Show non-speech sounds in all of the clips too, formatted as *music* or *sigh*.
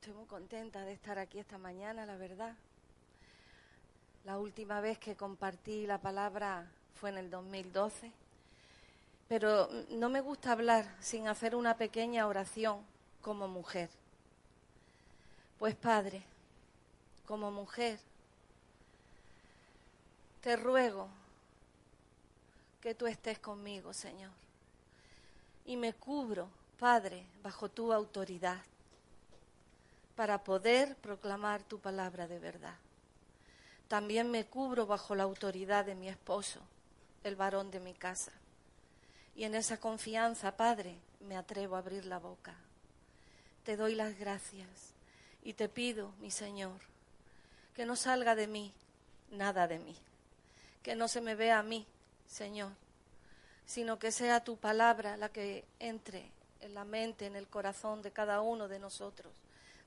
Estoy muy contenta de estar aquí esta mañana, la verdad. La última vez que compartí la palabra fue en el 2012, pero no me gusta hablar sin hacer una pequeña oración como mujer. Pues Padre, como mujer, te ruego que tú estés conmigo, Señor. Y me cubro, Padre, bajo tu autoridad para poder proclamar tu palabra de verdad. También me cubro bajo la autoridad de mi esposo, el varón de mi casa. Y en esa confianza, Padre, me atrevo a abrir la boca. Te doy las gracias y te pido, mi Señor, que no salga de mí nada de mí, que no se me vea a mí, Señor, sino que sea tu palabra la que entre en la mente, en el corazón de cada uno de nosotros,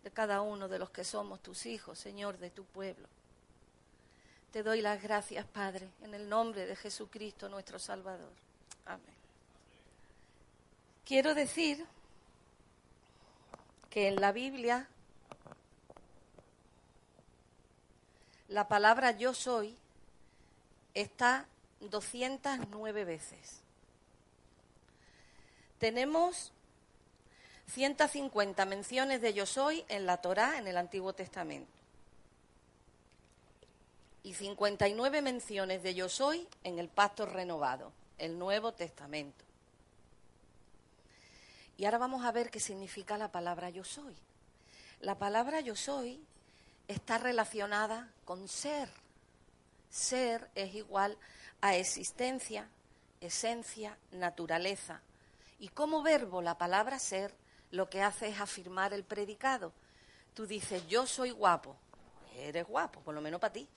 de cada uno de los que somos tus hijos, Señor, de tu pueblo. Te doy las gracias, Padre, en el nombre de Jesucristo, nuestro Salvador. Amén. Quiero decir que en la Biblia la palabra yo soy está 209 veces. Tenemos 150 menciones de yo soy en la Torá, en el Antiguo Testamento. Y 59 menciones de yo soy en el Pacto Renovado, el Nuevo Testamento. Y ahora vamos a ver qué significa la palabra yo soy. La palabra yo soy está relacionada con ser. Ser es igual a existencia, esencia, naturaleza. Y como verbo la palabra ser lo que hace es afirmar el predicado. Tú dices, yo soy guapo. Eres guapo, por lo menos para ti.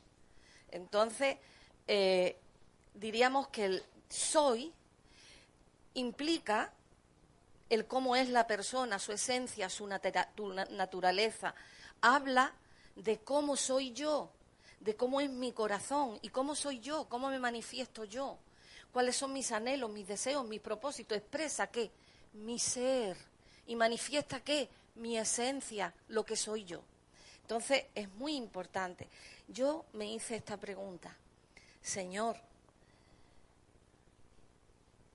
Entonces, eh, diríamos que el soy implica el cómo es la persona, su esencia, su naturaleza. Habla de cómo soy yo, de cómo es mi corazón y cómo soy yo, cómo me manifiesto yo, cuáles son mis anhelos, mis deseos, mis propósitos. Expresa qué? Mi ser y manifiesta qué? Mi esencia, lo que soy yo. Entonces es muy importante. Yo me hice esta pregunta, Señor,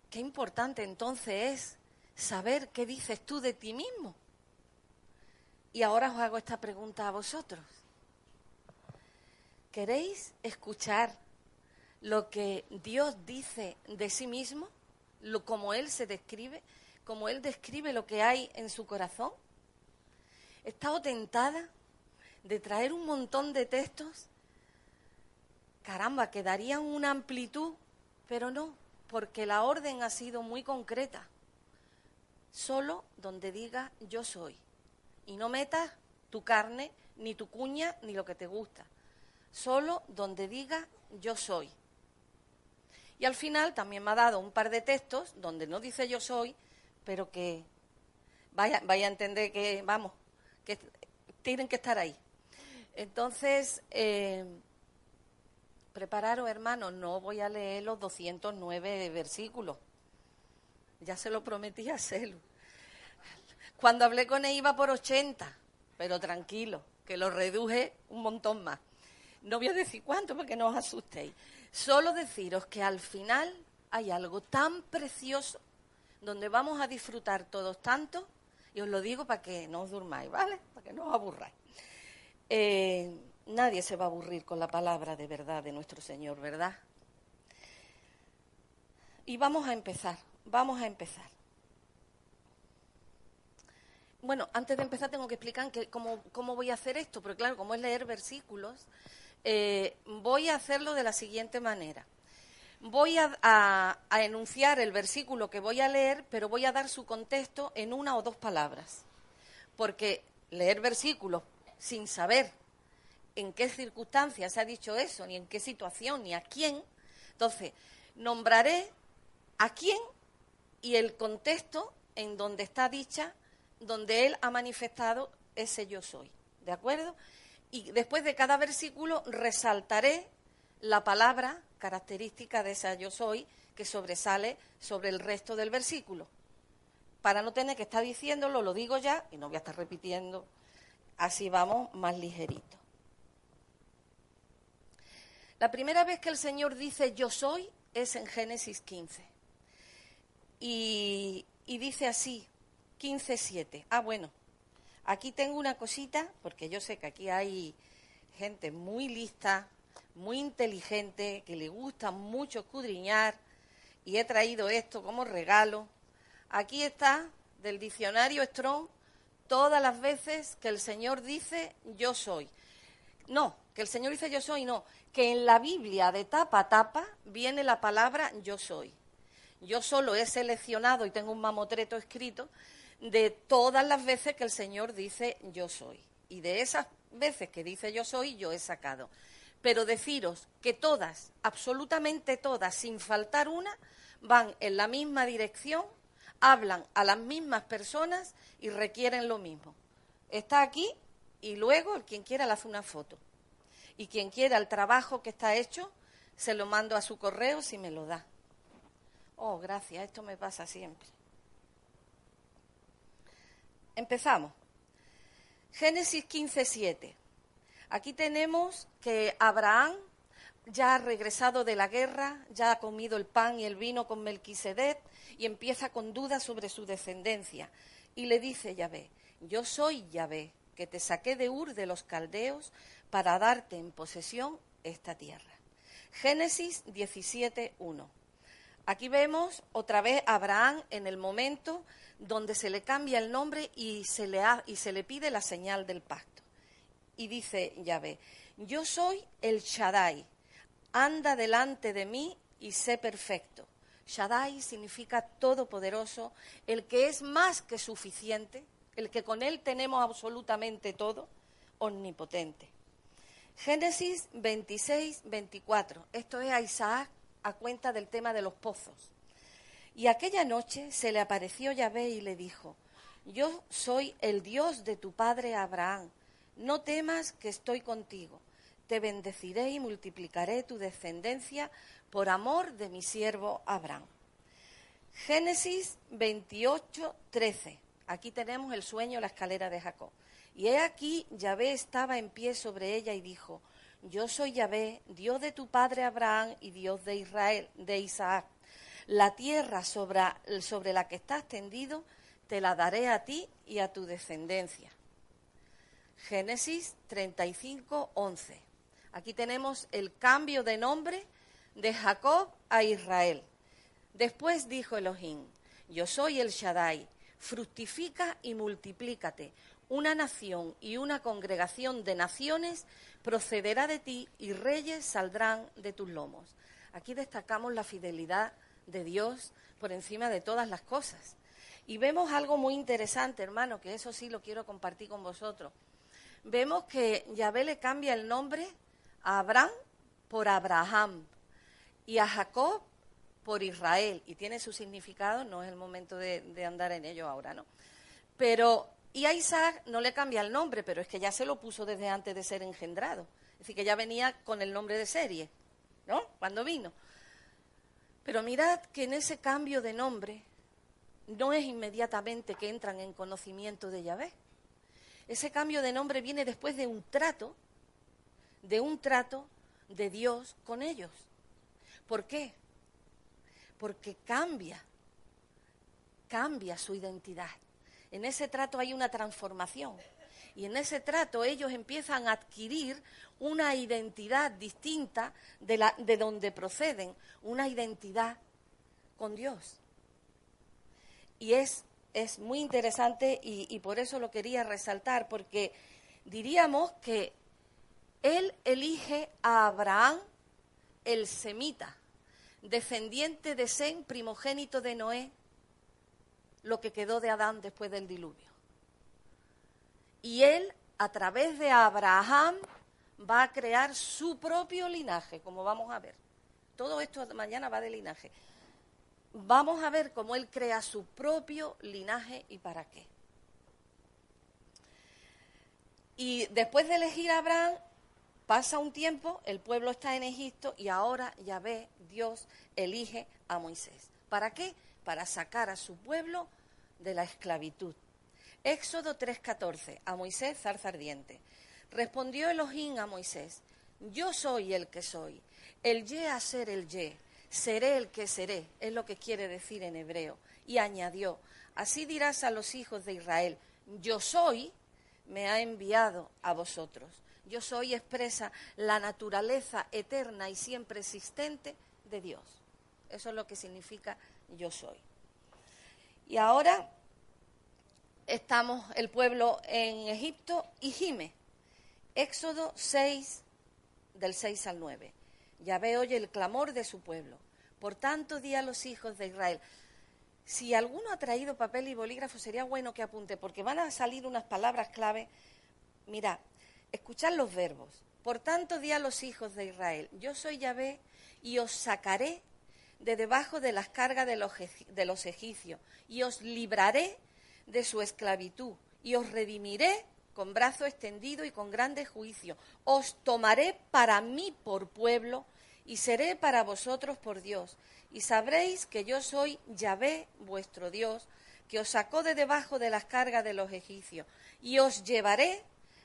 qué importante entonces es saber qué dices tú de ti mismo. Y ahora os hago esta pregunta a vosotros. ¿Queréis escuchar lo que Dios dice de sí mismo? Lo, como Él se describe, como Él describe lo que hay en su corazón. He estado tentada de traer un montón de textos. Caramba, que darían una amplitud, pero no, porque la orden ha sido muy concreta. Solo donde diga yo soy y no metas tu carne, ni tu cuña, ni lo que te gusta. Solo donde diga yo soy. Y al final también me ha dado un par de textos donde no dice yo soy, pero que vaya, vaya a entender que, vamos, que tienen que estar ahí. Entonces, eh, prepararos, hermanos, no voy a leer los 209 versículos. Ya se lo prometí a Celu. Cuando hablé con él iba por 80, pero tranquilo, que lo reduje un montón más. No voy a decir cuánto porque no os asustéis. Solo deciros que al final hay algo tan precioso donde vamos a disfrutar todos tanto, y os lo digo para que no os durmáis, ¿vale? Para que no os aburráis. Eh, nadie se va a aburrir con la palabra de verdad de nuestro Señor, ¿verdad? Y vamos a empezar, vamos a empezar. Bueno, antes de empezar tengo que explicar que cómo, voy a hacer esto, porque claro, como es leer versículos, eh, voy a hacerlo de la siguiente manera. Voy a, enunciar el versículo que voy a leer, pero voy a dar su contexto en una o dos palabras. Porque leer versículos sin saber en qué circunstancias se ha dicho eso, ni en qué situación, ni a quién, entonces nombraré a quién y el contexto en donde está dicha donde Él ha manifestado ese yo soy. ¿De acuerdo? Y después de cada versículo resaltaré la palabra característica de esa yo soy que sobresale sobre el resto del versículo. Para no tener que estar diciéndolo, lo digo ya y no voy a estar repitiendo así vamos más ligerito. La primera vez que el Señor dice yo soy es en Génesis 15. Y, dice así, 15.7. Ah, bueno, aquí tengo una cosita, porque yo sé que aquí hay gente muy lista, muy inteligente, que le gusta mucho escudriñar, y he traído esto como regalo. Aquí está, del diccionario Strong, todas las veces que el Señor dice yo soy. No, que el Señor dice yo soy, no, que en la Biblia de tapa a tapa viene la palabra yo soy. Yo solo he seleccionado y tengo un mamotreto escrito de todas las veces que el Señor dice yo soy. Y de esas veces que dice yo soy, yo he sacado. Pero deciros que todas, absolutamente todas, sin faltar una, van en la misma dirección, hablan a las mismas personas y requieren lo mismo. Está aquí y luego el quien quiera le hace una foto. Y quien quiera el trabajo que está hecho, se lo mando a su correo si me lo da. Oh, gracias, esto me pasa siempre. Empezamos. Génesis 15, 7. Aquí tenemos que Abraham ya ha regresado de la guerra, ya ha comido el pan y el vino con Melquisedec y empieza con dudas sobre su descendencia. Y le dice Yahvé, yo soy Yahvé, que te saqué de Ur de los caldeos para darte en posesión esta tierra. Génesis 17.1. Aquí vemos otra vez a Abraham en el momento donde se le cambia el nombre y se le, y se le pide la señal del pacto. Y dice Yahvé, yo soy el Shaddai, anda delante de mí y sé perfecto. Shaddai significa todopoderoso, el que es más que suficiente, el que con él tenemos absolutamente todo, omnipotente. Génesis 26, 24. Esto es a Isaac a cuenta del tema de los pozos. Y aquella noche se le apareció Yahvé y le dijo, yo soy el Dios de tu padre Abraham, no temas que estoy contigo, te bendeciré y multiplicaré tu descendencia por amor de mi siervo Abraham. Génesis 28, 13. Aquí tenemos el sueño, la escalera de Jacob. Y he aquí, Yahvé estaba en pie sobre ella y dijo, yo soy Yahvé, Dios de tu padre Abraham y Dios de Israel, de Isaac. La tierra sobre, sobre la que estás tendido te la daré a ti y a tu descendencia. Génesis 35, 11. Aquí tenemos el cambio de nombre de Jacob a Israel. Después dijo Elohim, yo soy el Shaddai, fructifica y multiplícate. Una nación y una congregación de naciones procederá de ti y reyes saldrán de tus lomos. Aquí destacamos la fidelidad de Dios por encima de todas las cosas. Y vemos algo muy interesante, hermano, que eso sí lo quiero compartir con vosotros. Vemos que Yahvé le cambia el nombre a Abraham por Abraham y a Jacob por Israel. Y tiene su significado, no es el momento de, andar en ello ahora, ¿no? Pero y a Isaac no le cambia el nombre, pero es que ya se lo puso desde antes de ser engendrado. Es decir, que ya venía con el nombre de serie, ¿no? Cuando vino. Pero mirad que en ese cambio de nombre no es inmediatamente que entran en conocimiento de Yahvé. Ese cambio de nombre viene después de un trato, de un trato de Dios con ellos. ¿Por qué? Porque cambia, cambia su identidad. En ese trato hay una transformación. Y en ese trato ellos empiezan a adquirir una identidad distinta de, donde proceden, una identidad con Dios. Y es, es muy interesante y, por eso lo quería resaltar, porque diríamos que él elige a Abraham, el semita, descendiente de Sem, primogénito de Noé, lo que quedó de Adán después del diluvio. Y él, a través de Abraham, va a crear su propio linaje, como vamos a ver. Todo esto mañana va de linaje. Vamos a ver cómo él crea su propio linaje y para qué. Y después de elegir a Abraham, pasa un tiempo, el pueblo está en Egipto y ahora ya ve, Dios elige a Moisés. ¿Para qué? para sacar a su pueblo de la esclavitud. Éxodo 3:14, a Moisés zarza ardiente. Respondió Elohim a Moisés, yo soy el que soy, el ye a ser el ye, seré el que seré, es lo que quiere decir en hebreo. Y añadió, así dirás a los hijos de Israel, yo soy, me ha enviado a vosotros. Yo soy expresa la naturaleza eterna y siempre existente de Dios. Eso es lo que significa yo soy. Y ahora estamos el pueblo en Egipto y gime. Éxodo 6, del 6 al 9. Yahvé oye el clamor de su pueblo. Por tanto, di a los hijos de Israel. Si alguno ha traído papel y bolígrafo, sería bueno que apunte, porque van a salir unas palabras clave. Mira, escuchad los verbos. Por tanto, di a los hijos de Israel, yo soy Yahvé y os sacaré de debajo de las cargas de los, de los egipcios y os libraré de su esclavitud y os redimiré con brazo extendido y con grande juicio. Os tomaré para mí por pueblo y seré para vosotros por Dios. Y sabréis que yo soy Yahvé, vuestro Dios, que os sacó de debajo de las cargas de los egipcios. Y os llevaré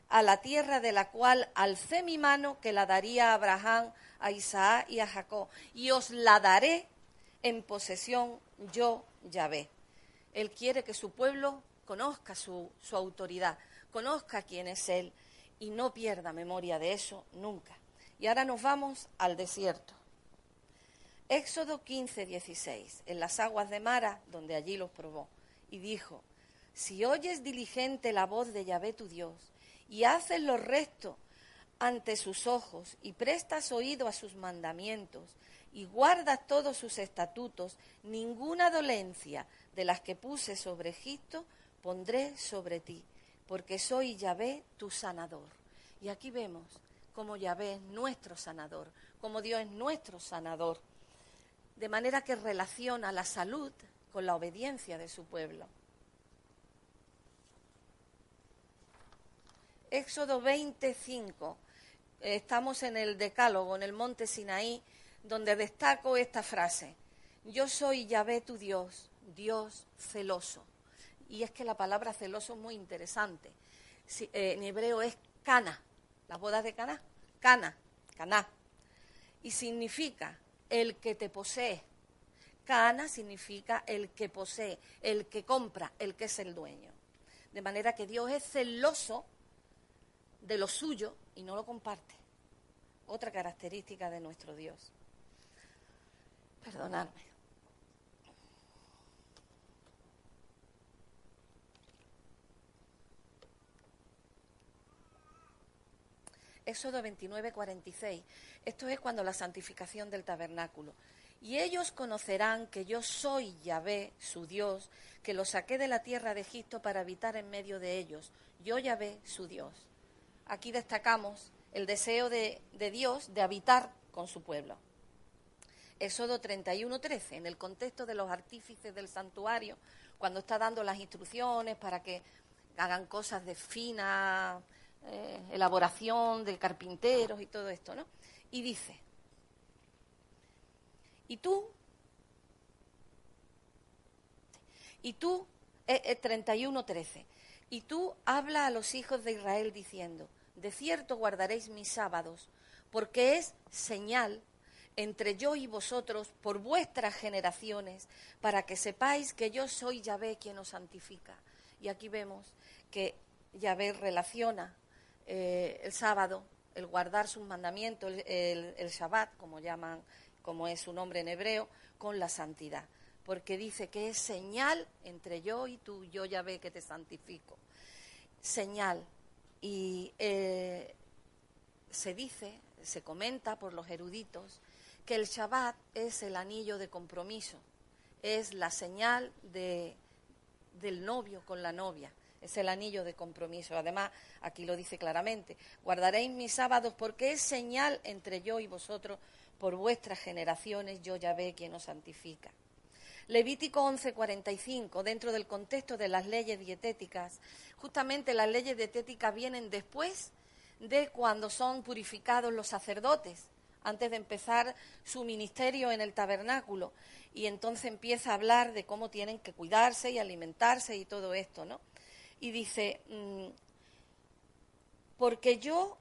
a la tierra de la cual alcé mi mano, que la daría a Abraham, a Isaac y a Jacob. Y os la daré en posesión yo, Yahvé. Él quiere que su pueblo conozca su, su autoridad conozca quién es Él y no pierda memoria de eso nunca. Y ahora nos vamos al desierto. Éxodo 15, 16, en las aguas de Mara, donde allí los probó, y dijo, si oyes diligente la voz de Yahvé tu Dios, y haces lo recto ante sus ojos, y prestas oído a sus mandamientos, y guardas todos sus estatutos, ninguna dolencia de las que puse sobre Egipto pondré sobre ti porque soy Yahvé tu sanador. Y aquí vemos cómo Yahvé es nuestro sanador, cómo Dios es nuestro sanador, de manera que relaciona la salud con la obediencia de su pueblo. Éxodo 25, estamos en el Decálogo, en el monte Sinaí, donde destaco esta frase, yo soy Yahvé tu Dios, Dios celoso y es que la palabra celoso es muy interesante. Eh, en hebreo es cana, las bodas de cana, cana, caná, y significa el que te posee. Cana significa el que posee, el que compra, el que es el dueño. De manera que Dios es celoso de lo suyo y no lo comparte. Otra característica de nuestro Dios. Perdonadme. Éxodo 29, 46. Esto es cuando la santificación del tabernáculo. Y ellos conocerán que yo soy Yahvé, su Dios, que los saqué de la tierra de Egipto para habitar en medio de ellos. Yo Yahvé, su Dios. Aquí destacamos el deseo de, de Dios de habitar con su pueblo. Éxodo 31, 13, en el contexto de los artífices del santuario, cuando está dando las instrucciones para que hagan cosas de fina eh, elaboración de carpinteros y todo esto, ¿no? Y dice, y tú, y tú, eh, eh, 31.13, y tú habla a los hijos de Israel diciendo, de cierto guardaréis mis sábados, porque es señal entre yo y vosotros por vuestras generaciones, para que sepáis que yo soy Yahvé quien os santifica. Y aquí vemos que Yahvé relaciona eh, el sábado, el guardar sus mandamientos, el, el, Shabbat, como llaman, como es su nombre en hebreo, con la santidad. Porque dice que es señal entre yo y tú, yo ya ve que te santifico. Señal. Y eh, se dice, se comenta por los eruditos, que el Shabbat es el anillo de compromiso, es la señal de, del novio con la novia es el anillo de compromiso. Además, aquí lo dice claramente, guardaréis mis sábados porque es señal entre yo y vosotros por vuestras generaciones, yo ya ve quien os santifica. Levítico 11:45, dentro del contexto de las leyes dietéticas, justamente las leyes dietéticas vienen después de cuando son purificados los sacerdotes, antes de empezar su ministerio en el tabernáculo. Y entonces empieza a hablar de cómo tienen que cuidarse y alimentarse y todo esto, ¿no? Y dice, mm, porque yo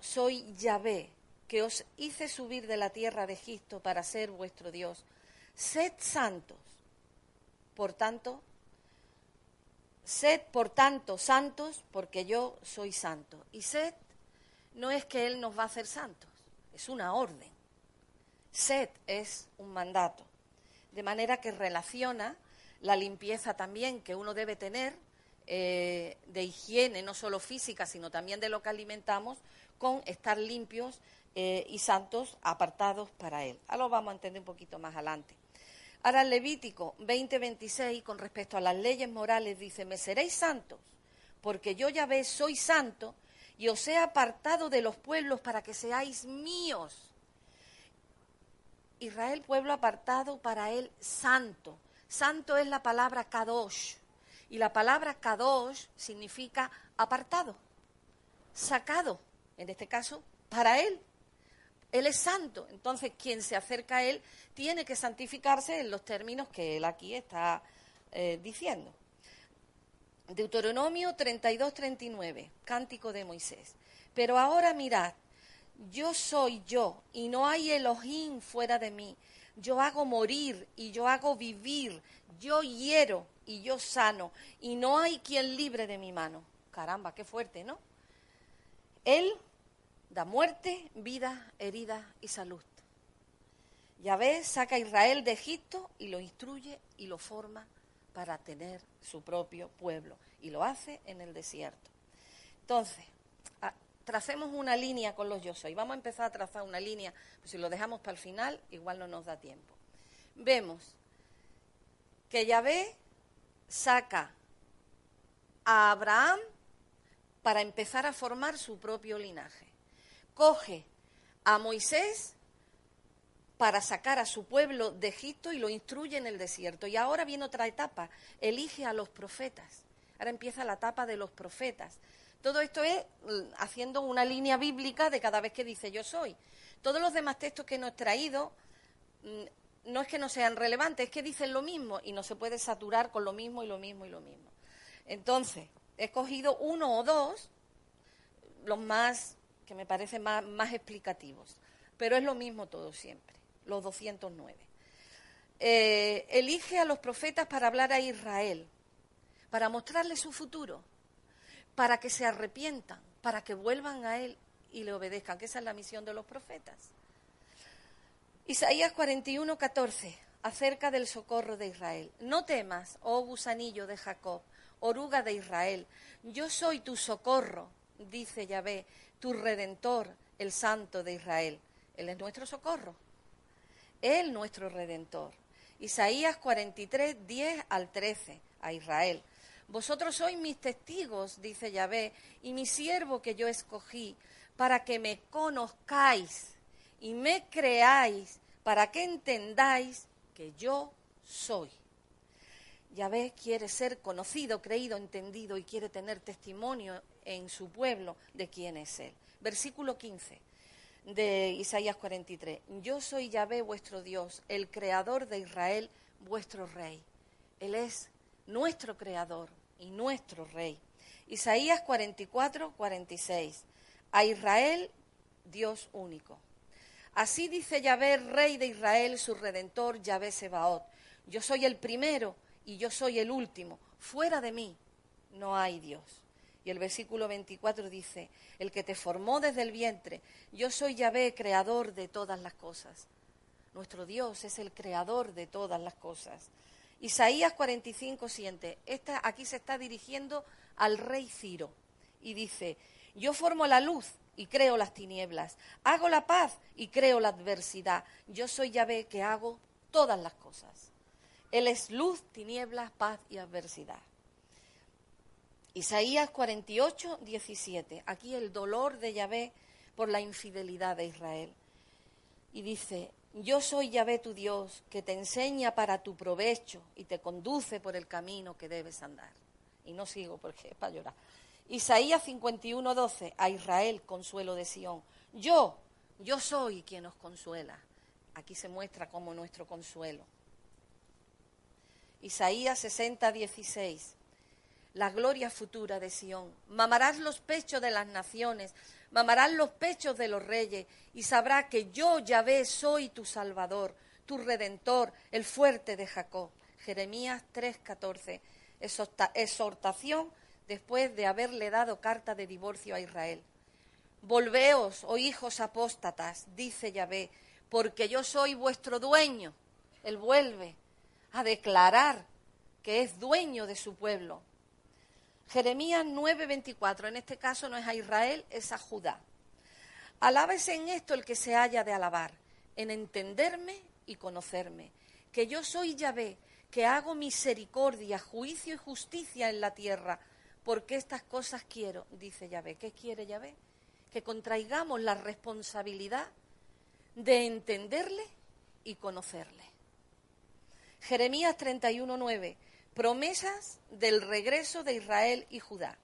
soy Yahvé, que os hice subir de la tierra de Egipto para ser vuestro Dios. Sed santos, por tanto, sed por tanto santos, porque yo soy santo. Y sed no es que Él nos va a hacer santos, es una orden. Sed es un mandato. De manera que relaciona la limpieza también que uno debe tener eh, de higiene, no solo física, sino también de lo que alimentamos, con estar limpios eh, y santos apartados para Él. Ahora lo vamos a entender un poquito más adelante. Ahora Levítico 20:26, con respecto a las leyes morales, dice, me seréis santos, porque yo ya ve, soy santo, y os he apartado de los pueblos para que seáis míos. Israel, pueblo apartado para él, santo. Santo es la palabra kadosh. Y la palabra kadosh significa apartado, sacado, en este caso, para él. Él es santo. Entonces, quien se acerca a él tiene que santificarse en los términos que él aquí está eh, diciendo. Deuteronomio 32, 39, cántico de Moisés. Pero ahora mirad, yo soy yo y no hay Elohim fuera de mí. Yo hago morir y yo hago vivir. Yo hiero y yo sano. Y no hay quien libre de mi mano. Caramba, qué fuerte, ¿no? Él da muerte, vida, herida y salud. Yahvé saca a Israel de Egipto y lo instruye y lo forma para tener su propio pueblo. Y lo hace en el desierto. Entonces, tracemos una línea con los yo soy. Vamos a empezar a trazar una línea, pues si lo dejamos para el final, igual no nos da tiempo. Vemos que Yahvé saca a Abraham para empezar a formar su propio linaje. Coge a Moisés para sacar a su pueblo de Egipto y lo instruye en el desierto. Y ahora viene otra etapa, elige a los profetas. Ahora empieza la etapa de los profetas. Todo esto es mm, haciendo una línea bíblica de cada vez que dice yo soy. Todos los demás textos que nos he traído mm, no es que no sean relevantes, es que dicen lo mismo y no se puede saturar con lo mismo y lo mismo y lo mismo. Entonces, he escogido uno o dos, los más, que me parecen más, explicativos, pero es lo mismo todo siempre, los 209. Eh, elige a los profetas para hablar a Israel, para mostrarle su futuro para que se arrepientan, para que vuelvan a Él y le obedezcan, que esa es la misión de los profetas. Isaías 41, 14, acerca del socorro de Israel. No temas, oh gusanillo de Jacob, oruga de Israel, yo soy tu socorro, dice Yahvé, tu redentor, el santo de Israel. Él es nuestro socorro, Él nuestro redentor. Isaías 43, 10 al 13, a Israel. Vosotros sois mis testigos, dice Yahvé, y mi siervo que yo escogí, para que me conozcáis y me creáis, para que entendáis que yo soy. Yahvé quiere ser conocido, creído, entendido y quiere tener testimonio en su pueblo de quién es Él. Versículo 15 de Isaías 43. Yo soy Yahvé vuestro Dios, el creador de Israel, vuestro rey. Él es nuestro creador y nuestro rey. Isaías 44, 46. A Israel, Dios único. Así dice Yahvé, rey de Israel, su redentor, Yahvé Sebaot. Yo soy el primero y yo soy el último. Fuera de mí no hay Dios. Y el versículo 24 dice, el que te formó desde el vientre, yo soy Yahvé, creador de todas las cosas. Nuestro Dios es el creador de todas las cosas. Isaías 45, siente, esta, aquí se está dirigiendo al rey Ciro y dice, yo formo la luz y creo las tinieblas, hago la paz y creo la adversidad, yo soy Yahvé que hago todas las cosas. Él es luz, tinieblas, paz y adversidad. Isaías 48, 17. Aquí el dolor de Yahvé por la infidelidad de Israel. Y dice, yo soy Yahvé tu Dios, que te enseña para tu provecho y te conduce por el camino que debes andar. Y no sigo porque es *laughs* para llorar. Isaías 51, 12, a Israel, consuelo de Sión. Yo, yo soy quien os consuela. Aquí se muestra como nuestro consuelo. Isaías 60, 16. la gloria futura de Sión. Mamarás los pechos de las naciones, mamarás los pechos de los reyes, y sabrá que yo, Yahvé, soy tu Salvador, tu Redentor, el fuerte de Jacob. Jeremías 3:14. Exhortación después de haberle dado carta de divorcio a Israel. Volveos, oh hijos apóstatas, dice Yahvé, porque yo soy vuestro dueño. Él vuelve a declarar que es dueño de su pueblo. Jeremías 9:24, en este caso no es a Israel, es a Judá. Alábese en esto el que se haya de alabar, en entenderme y conocerme, que yo soy Yahvé, que hago misericordia, juicio y justicia en la tierra, porque estas cosas quiero, dice Yahvé. ¿Qué quiere Yahvé? Que contraigamos la responsabilidad de entenderle y conocerle. Jeremías 31:9 promesas del regreso de Israel y Judá.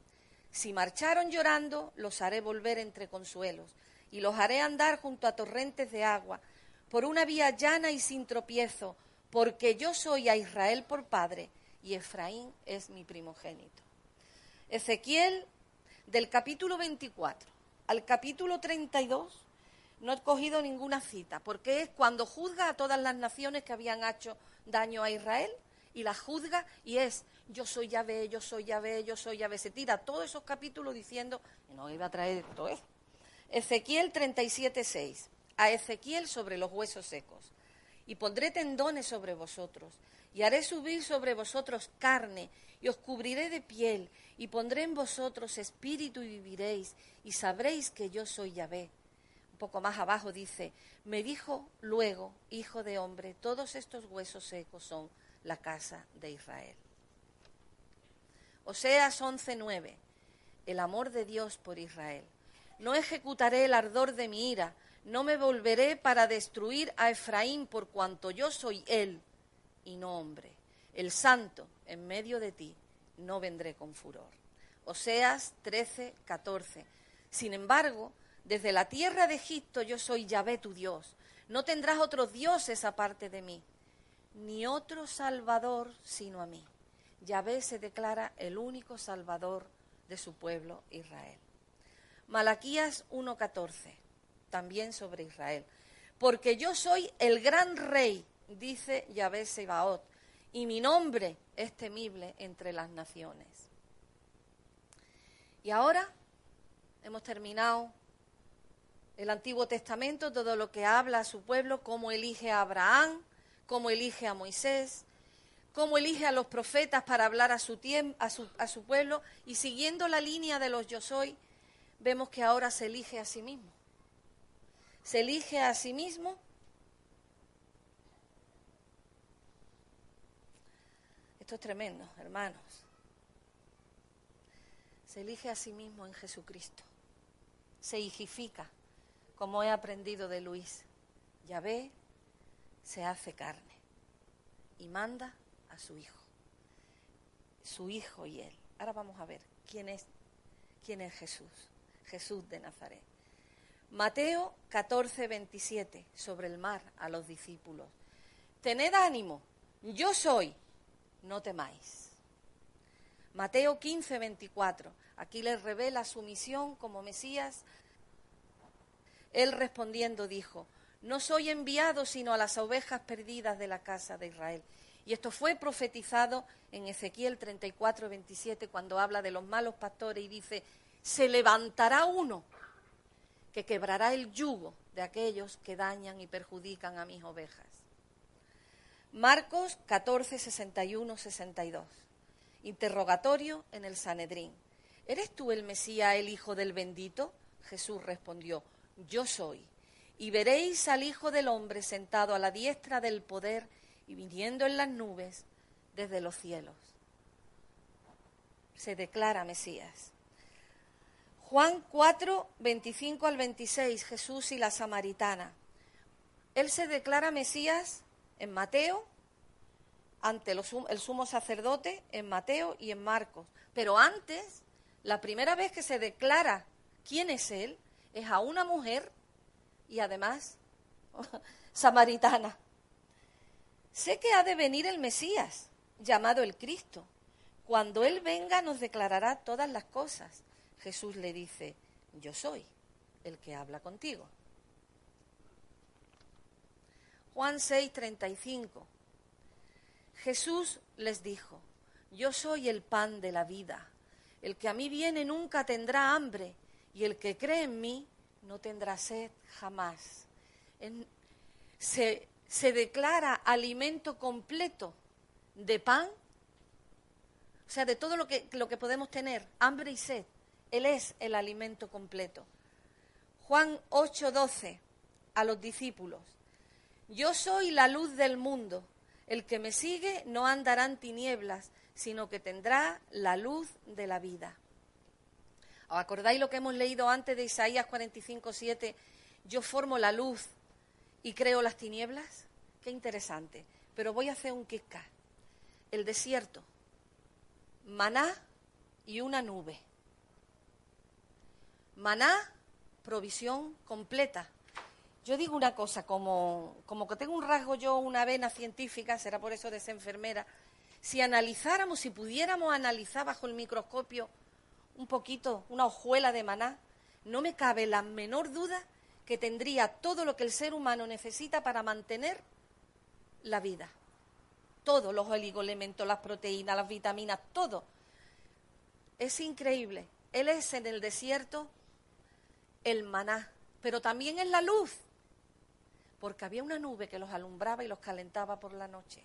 Si marcharon llorando, los haré volver entre consuelos, y los haré andar junto a torrentes de agua, por una vía llana y sin tropiezo, porque yo soy a Israel por padre, y Efraín es mi primogénito. Ezequiel, del capítulo 24 al capítulo 32, no he cogido ninguna cita, porque es cuando juzga a todas las naciones que habían hecho daño a Israel y la juzga y es yo soy Yahvé, yo soy Yahvé, yo soy Yahvé. Se tira todos esos capítulos diciendo, no iba a traer todo eso. Ezequiel 37.6, a Ezequiel sobre los huesos secos. Y pondré tendones sobre vosotros, y haré subir sobre vosotros carne, y os cubriré de piel, y pondré en vosotros espíritu y viviréis, y sabréis que yo soy Yahvé. Un poco más abajo dice, me dijo luego, hijo de hombre, todos estos huesos secos son la casa de Israel. Oseas 11:9. El amor de Dios por Israel. No ejecutaré el ardor de mi ira, no me volveré para destruir a Efraín por cuanto yo soy él y no hombre. El santo en medio de ti, no vendré con furor. Oseas 13:14. Sin embargo, desde la tierra de Egipto yo soy Yahvé tu Dios. No tendrás otros dioses aparte de mí ni otro Salvador sino a mí. Yahvé se declara el único Salvador de su pueblo Israel. Malaquías 1.14, también sobre Israel. Porque yo soy el gran rey, dice Yahvé Sebaot, y mi nombre es temible entre las naciones. Y ahora hemos terminado el Antiguo Testamento, todo lo que habla a su pueblo, cómo elige a Abraham, cómo elige a Moisés, cómo elige a los profetas para hablar a su, a su, a su pueblo y siguiendo la línea de los yo soy, vemos que ahora se elige a sí mismo. Se elige a sí mismo Esto es tremendo, hermanos. Se elige a sí mismo en Jesucristo. Se higifica, como he aprendido de Luis. Ya ve se hace carne y manda a su hijo. Su hijo y él. Ahora vamos a ver quién es, quién es Jesús. Jesús de Nazaret. Mateo 14, 27, sobre el mar a los discípulos. Tened ánimo, yo soy, no temáis. Mateo 15, 24, aquí les revela su misión como Mesías. Él respondiendo dijo, no soy enviado sino a las ovejas perdidas de la casa de Israel. Y esto fue profetizado en Ezequiel 34, 27, cuando habla de los malos pastores y dice, se levantará uno que quebrará el yugo de aquellos que dañan y perjudican a mis ovejas. Marcos 14, 61, 62. Interrogatorio en el Sanedrín. ¿Eres tú el Mesías, el Hijo del bendito? Jesús respondió, yo soy y veréis al Hijo del Hombre sentado a la diestra del poder y viniendo en las nubes desde los cielos. Se declara Mesías. Juan 4, 25 al 26, Jesús y la samaritana. Él se declara Mesías en Mateo, ante el sumo sacerdote, en Mateo y en Marcos. Pero antes, la primera vez que se declara quién es Él, es a una mujer y además *laughs* samaritana. Sé que ha de venir el Mesías, llamado el Cristo. Cuando Él venga nos declarará todas las cosas. Jesús le dice, yo soy el que habla contigo. Juan 6, 35. Jesús les dijo, yo soy el pan de la vida. El que a mí viene nunca tendrá hambre y el que cree en mí no tendrá sed jamás. se, se declara alimento completo de pan, o sea, de todo lo que, lo que podemos tener, hambre y sed. Él es el alimento completo. Juan 8:12 a los discípulos. Yo soy la luz del mundo. El que me sigue no andará en tinieblas, sino que tendrá la luz de la vida. ¿Os acordáis lo que hemos leído antes de Isaías 45:7? Yo formo la luz y creo las tinieblas. Qué interesante. Pero voy a hacer un quisca. El desierto, maná y una nube. Maná, provisión completa. Yo digo una cosa, como, que tengo un rasgo yo, una vena científica, será por eso de ser enfermera, si analizáramos, si pudiéramos analizar bajo el microscopio un poquito, una hojuela de maná, no me cabe la menor duda que tendría todo lo que el ser humano necesita para mantener la vida. Todos los oligoelementos, las proteínas, las vitaminas, todo. Es increíble. Él es en el desierto el maná, pero también es la luz, porque había una nube que los alumbraba y los calentaba por la noche.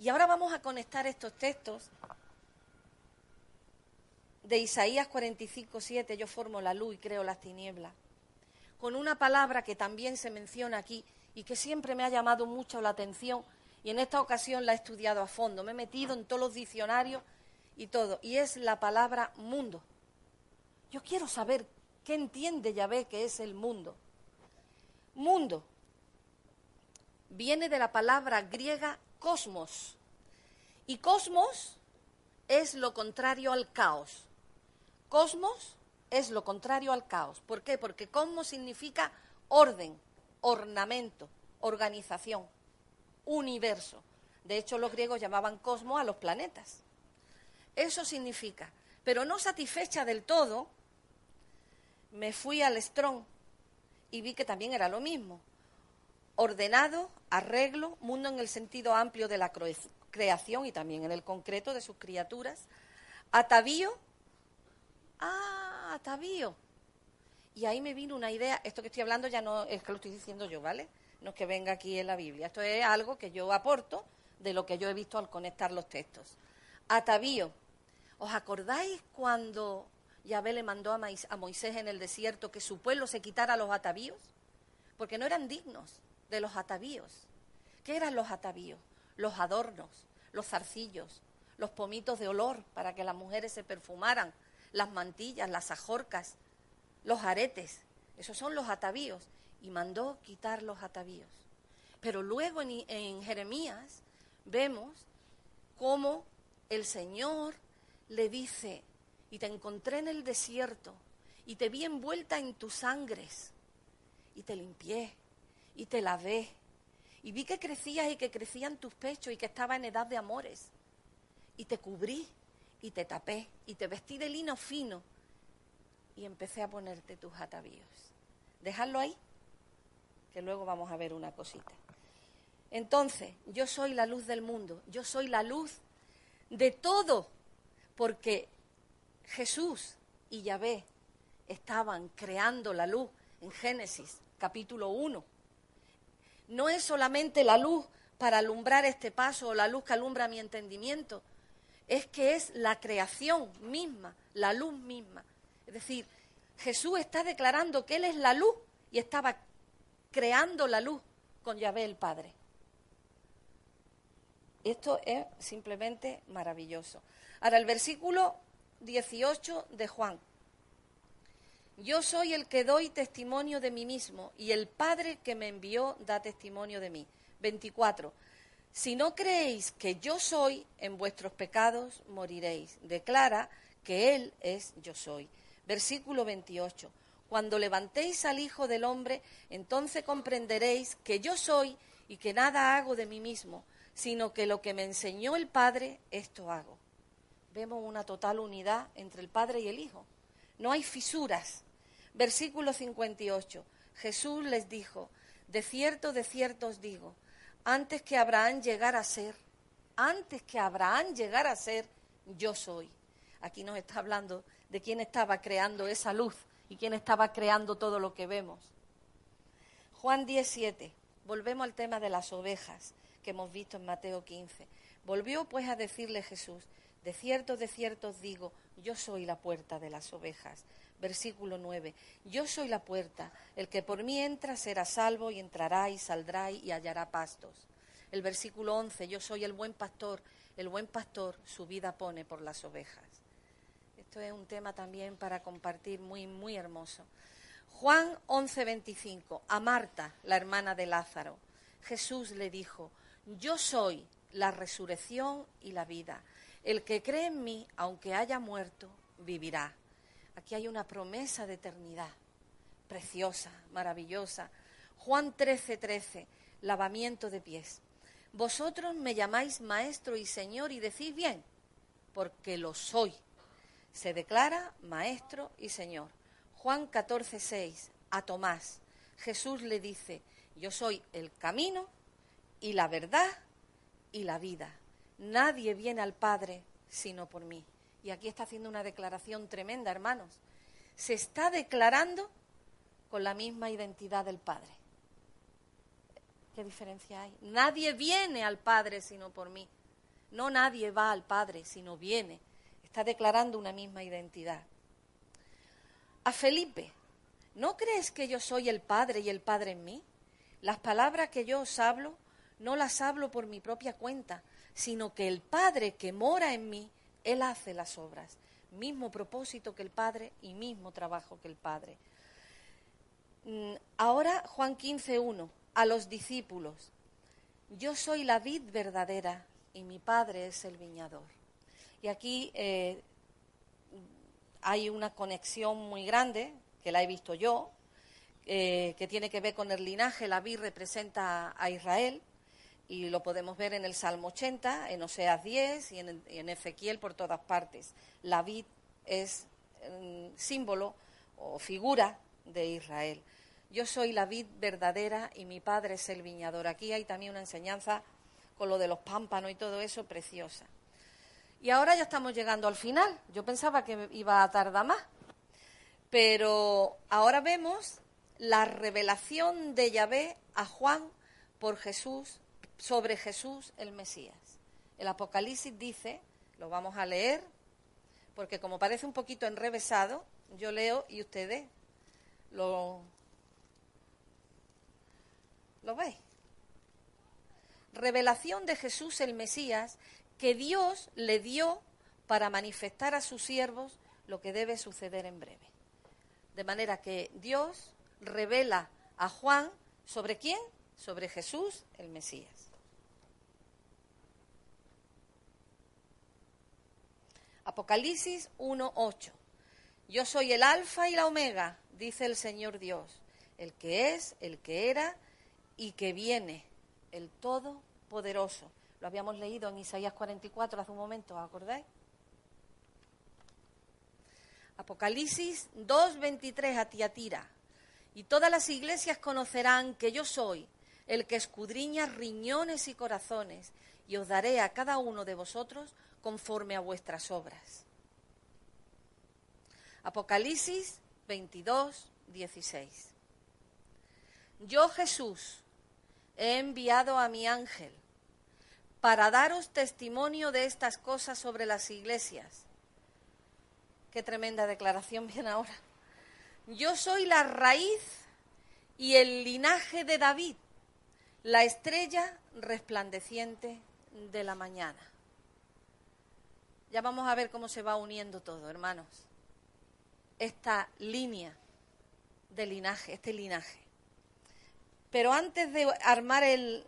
Y ahora vamos a conectar estos textos de Isaías 45, 7, yo formo la luz y creo las tinieblas, con una palabra que también se menciona aquí y que siempre me ha llamado mucho la atención y en esta ocasión la he estudiado a fondo, me he metido en todos los diccionarios y todo, y es la palabra mundo. Yo quiero saber ¿Qué entiende Yahvé que es el mundo? Mundo viene de la palabra griega cosmos. Y cosmos es lo contrario al caos. Cosmos es lo contrario al caos. ¿Por qué? Porque cosmos significa orden, ornamento, organización, universo. De hecho, los griegos llamaban cosmos a los planetas. Eso significa. Pero no satisfecha del todo, me fui al Strong y vi que también era lo mismo. Ordenado, arreglo, mundo en el sentido amplio de la creación y también en el concreto de sus criaturas. Atavío. Ah, atavío. Y ahí me vino una idea, esto que estoy hablando ya no es que lo estoy diciendo yo, ¿vale? No es que venga aquí en la Biblia, esto es algo que yo aporto de lo que yo he visto al conectar los textos. Atavío. ¿Os acordáis cuando Yahvé le mandó a Moisés en el desierto que su pueblo se quitara los atavíos, porque no eran dignos de los atavíos. ¿Qué eran los atavíos? Los adornos, los zarcillos, los pomitos de olor para que las mujeres se perfumaran, las mantillas, las ajorcas, los aretes. Esos son los atavíos. Y mandó quitar los atavíos. Pero luego en, en Jeremías vemos cómo el Señor le dice y te encontré en el desierto y te vi envuelta en tus sangres y te limpié y te lavé y vi que crecías y que crecían tus pechos y que estaba en edad de amores y te cubrí y te tapé y te vestí de lino fino y empecé a ponerte tus atavíos. Dejadlo ahí, que luego vamos a ver una cosita. Entonces, yo soy la luz del mundo, yo soy la luz de todo, porque Jesús y Yahvé estaban creando la luz en Génesis capítulo 1. No es solamente la luz para alumbrar este paso o la luz que alumbra mi entendimiento, es que es la creación misma, la luz misma. Es decir, Jesús está declarando que Él es la luz y estaba creando la luz con Yahvé el Padre. Esto es simplemente maravilloso. Ahora, el versículo 18 de Juan. Yo soy el que doy testimonio de mí mismo y el Padre que me envió da testimonio de mí. 24. Si no creéis que yo soy, en vuestros pecados moriréis. Declara que Él es yo soy. Versículo 28. Cuando levantéis al Hijo del Hombre, entonces comprenderéis que yo soy y que nada hago de mí mismo, sino que lo que me enseñó el Padre, esto hago vemos una total unidad entre el Padre y el Hijo. No hay fisuras. Versículo 58. Jesús les dijo, de cierto, de cierto os digo, antes que Abraham llegara a ser, antes que Abraham llegara a ser, yo soy. Aquí nos está hablando de quién estaba creando esa luz y quién estaba creando todo lo que vemos. Juan 17. Volvemos al tema de las ovejas que hemos visto en Mateo 15. Volvió pues a decirle Jesús, de cierto, de cierto os digo, yo soy la puerta de las ovejas. Versículo 9. Yo soy la puerta. El que por mí entra será salvo y entrará y saldrá y hallará pastos. El versículo 11. Yo soy el buen pastor. El buen pastor su vida pone por las ovejas. Esto es un tema también para compartir muy, muy hermoso. Juan 11:25. A Marta, la hermana de Lázaro. Jesús le dijo, yo soy la resurrección y la vida. El que cree en mí, aunque haya muerto, vivirá. Aquí hay una promesa de eternidad, preciosa, maravillosa. Juan 13, 13, lavamiento de pies. Vosotros me llamáis maestro y señor y decís bien, porque lo soy. Se declara maestro y señor. Juan 14, 6, a Tomás. Jesús le dice, yo soy el camino y la verdad y la vida. Nadie viene al Padre sino por mí. Y aquí está haciendo una declaración tremenda, hermanos. Se está declarando con la misma identidad del Padre. ¿Qué diferencia hay? Nadie viene al Padre sino por mí. No nadie va al Padre, sino viene. Está declarando una misma identidad. A Felipe, ¿no crees que yo soy el Padre y el Padre en mí? Las palabras que yo os hablo no las hablo por mi propia cuenta, sino que el Padre que mora en mí, Él hace las obras. Mismo propósito que el Padre y mismo trabajo que el Padre. Mm, ahora Juan 15, 1, a los discípulos. Yo soy la vid verdadera y mi Padre es el viñador. Y aquí eh, hay una conexión muy grande, que la he visto yo, eh, que tiene que ver con el linaje. La vid representa a Israel y lo podemos ver en el Salmo 80, en Oseas 10 y en, Ezequiel por todas partes. La vid es mm, símbolo o figura de Israel. Yo soy la vid verdadera y mi padre es el viñador. Aquí hay también una enseñanza con lo de los pámpanos y todo eso preciosa. Y ahora ya estamos llegando al final. Yo pensaba que iba a tardar más. Pero ahora vemos la revelación de Yahvé a Juan por Jesús sobre Jesús el Mesías. El Apocalipsis dice, lo vamos a leer, porque como parece un poquito enrevesado, yo leo y ustedes lo, lo veis. Revelación de Jesús el Mesías que Dios le dio para manifestar a sus siervos lo que debe suceder en breve. De manera que Dios revela a Juan sobre quién? Sobre Jesús el Mesías. Apocalipsis 1.8. Yo soy el alfa y la omega, dice el Señor Dios, el que es, el que era y que viene, el Todopoderoso. Lo habíamos leído en Isaías 44 hace un momento, ¿os acordáis? Apocalipsis 2.23 a Tiatira. Y todas las iglesias conocerán que yo soy el que escudriña riñones y corazones, y os daré a cada uno de vosotros conforme a vuestras obras. Apocalipsis 22, 16. Yo Jesús he enviado a mi ángel para daros testimonio de estas cosas sobre las iglesias. Qué tremenda declaración viene ahora. Yo soy la raíz y el linaje de David, la estrella resplandeciente de la mañana. Ya vamos a ver cómo se va uniendo todo, hermanos. Esta línea de linaje, este linaje. Pero antes de armar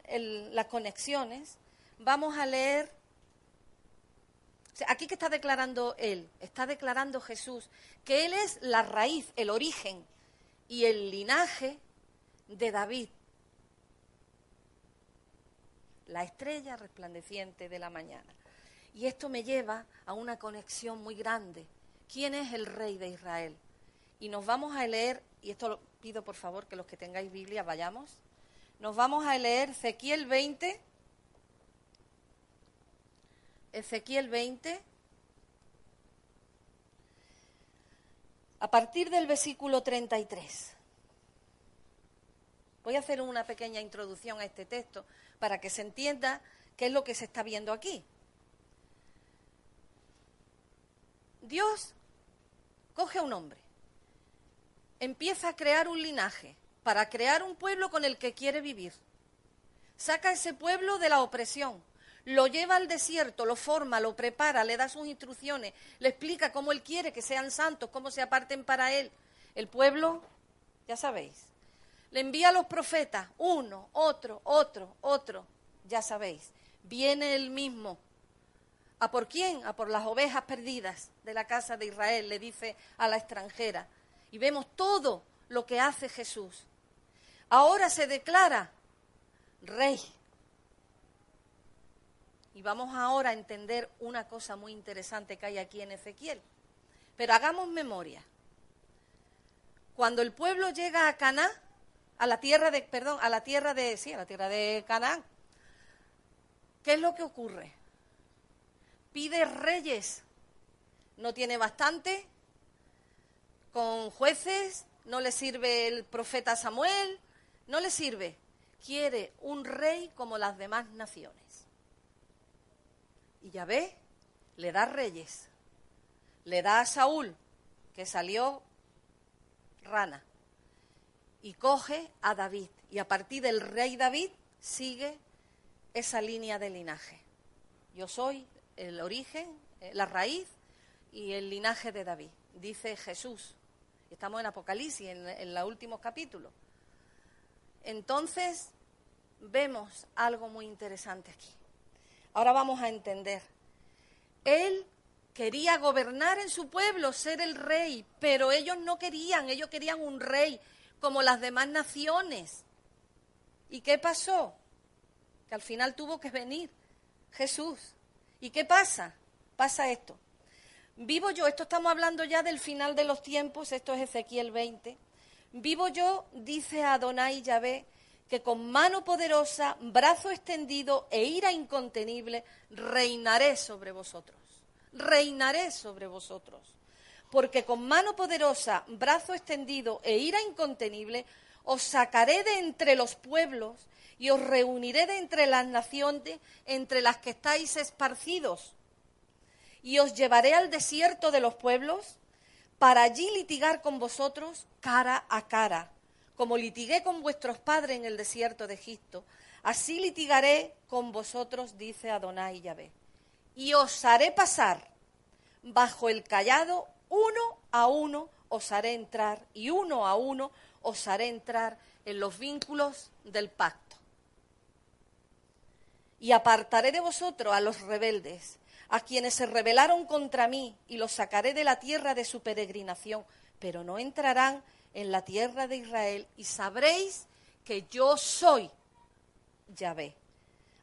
las conexiones, vamos a leer. aquí que está declarando él, está declarando Jesús que él es la raíz, el origen y el linaje de David, la estrella resplandeciente de la mañana. Y esto me lleva a una conexión muy grande. ¿Quién es el rey de Israel? Y nos vamos a leer, y esto lo pido por favor que los que tengáis Biblia vayamos, nos vamos a leer Ezequiel 20, Ezequiel 20, a partir del versículo 33. Voy a hacer una pequeña introducción a este texto para que se entienda qué es lo que se está viendo aquí. Dios coge a un hombre, empieza a crear un linaje para crear un pueblo con el que quiere vivir. Saca a ese pueblo de la opresión, lo lleva al desierto, lo forma, lo prepara, le da sus instrucciones, le explica cómo él quiere que sean santos, cómo se aparten para él. El pueblo, ya sabéis, le envía a los profetas, uno, otro, otro, otro, ya sabéis. Viene él mismo. ¿A por quién? A por las ovejas perdidas de la casa de Israel, le dice a la extranjera. Y vemos todo lo que hace Jesús. Ahora se declara rey y vamos ahora a entender una cosa muy interesante que hay aquí en Ezequiel. Pero hagamos memoria. Cuando el pueblo llega a Caná, a la tierra de, perdón, a la tierra de, sí, a la tierra de Canaán, ¿qué es lo que ocurre? Pide reyes. No tiene bastante. Con jueces, no le sirve el profeta Samuel, no le sirve. Quiere un rey como las demás naciones. Y Yahvé le da reyes, le da a Saúl, que salió rana, y coge a David. Y a partir del rey David sigue esa línea de linaje. Yo soy el origen, eh, la raíz y el linaje de David, dice Jesús. Estamos en Apocalipsis, en, en los últimos capítulos. Entonces, vemos algo muy interesante aquí. Ahora vamos a entender. Él quería gobernar en su pueblo, ser el rey, pero ellos no querían, ellos querían un rey como las demás naciones. ¿Y qué pasó? Que al final tuvo que venir Jesús. ¿Y qué pasa? Pasa esto. Vivo yo, esto estamos hablando ya del final de los tiempos, esto es Ezequiel 20. Vivo yo, dice Adonai Yahvé, que con mano poderosa, brazo extendido e ira incontenible, reinaré sobre vosotros. Reinaré sobre vosotros. Porque con mano poderosa, brazo extendido e ira incontenible, os sacaré de entre los pueblos y os reuniré de entre las naciones entre las que estáis esparcidos. Y os llevaré al desierto de los pueblos para allí litigar con vosotros cara a cara como litigué con vuestros padres en el desierto de Egipto, así litigaré con vosotros, dice Adonai Yahvé. Y os haré pasar bajo el callado, uno a uno os haré entrar, y uno a uno os haré entrar en los vínculos del pacto. Y apartaré de vosotros a los rebeldes, a quienes se rebelaron contra mí, y los sacaré de la tierra de su peregrinación, pero no entrarán en la tierra de Israel y sabréis que yo soy Yahvé.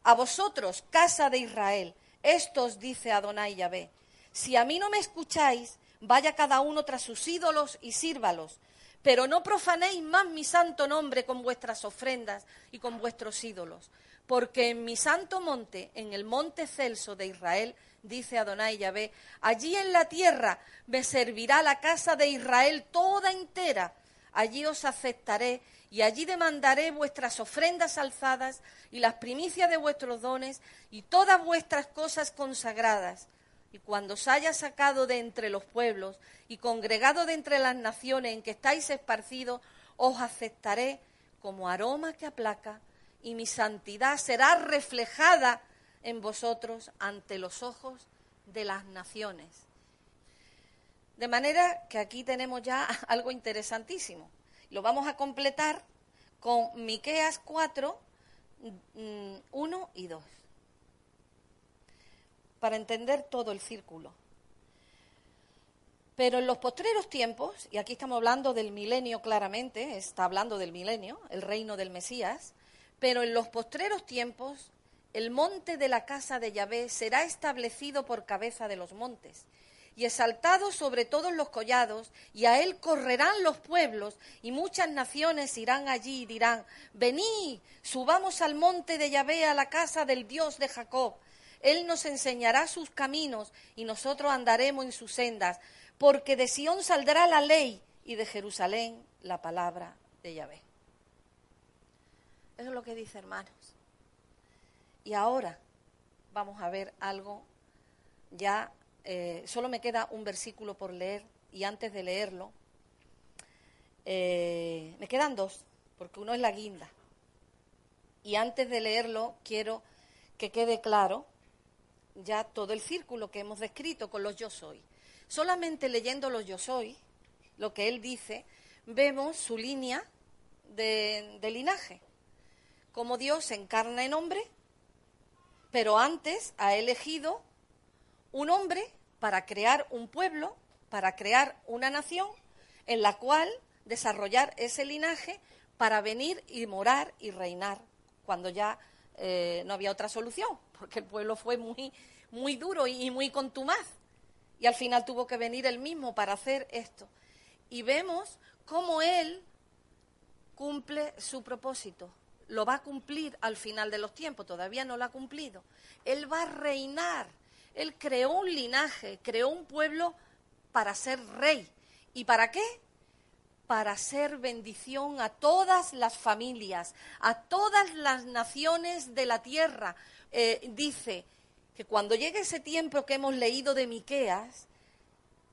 A vosotros, casa de Israel, esto os dice Adonai Yahvé. Si a mí no me escucháis, vaya cada uno tras sus ídolos y sírvalos, pero no profanéis más mi santo nombre con vuestras ofrendas y con vuestros ídolos, porque en mi santo monte, en el monte celso de Israel, dice Adonai Yahvé, allí en la tierra me servirá la casa de Israel toda entera, allí os aceptaré y allí demandaré vuestras ofrendas alzadas y las primicias de vuestros dones y todas vuestras cosas consagradas. Y cuando os haya sacado de entre los pueblos y congregado de entre las naciones en que estáis esparcidos, os aceptaré como aroma que aplaca, y mi santidad será reflejada en vosotros ante los ojos de las naciones. De manera que aquí tenemos ya *laughs* algo interesantísimo. Lo vamos a completar con Miqueas 4, 1 mm, y 2. Para entender todo el círculo. Pero en los postreros tiempos, y aquí estamos hablando del milenio claramente, está hablando del milenio, el reino del Mesías, pero en los postreros tiempos el monte de la casa de Yahvé será establecido por cabeza de los montes y exaltado sobre todos los collados, y a él correrán los pueblos, y muchas naciones irán allí y dirán, venid, subamos al monte de Yahvé, a la casa del Dios de Jacob. Él nos enseñará sus caminos, y nosotros andaremos en sus sendas, porque de Sión saldrá la ley, y de Jerusalén la palabra de Yahvé. Eso es lo que dice, hermanos. Y ahora vamos a ver algo ya eh, solo me queda un versículo por leer y antes de leerlo, eh, me quedan dos, porque uno es la guinda. Y antes de leerlo, quiero que quede claro ya todo el círculo que hemos descrito con los yo soy. Solamente leyendo los yo soy, lo que él dice, vemos su línea de, de linaje. Como Dios se encarna en hombre, pero antes ha elegido un hombre para crear un pueblo, para crear una nación en la cual desarrollar ese linaje para venir y morar y reinar cuando ya eh, no había otra solución, *laughs* porque el pueblo fue muy, muy duro y muy contumaz. Y al final tuvo que venir él mismo para hacer esto. Y vemos cómo él cumple su propósito. Lo va a cumplir al final de los tiempos, todavía no lo ha cumplido. Él va a reinar él creó un linaje, creó un pueblo para ser rey. ¿Y para qué? Para ser bendición a todas las familias, a todas las naciones de la tierra. Eh, dice que cuando llegue ese tiempo que hemos leído de Miqueas,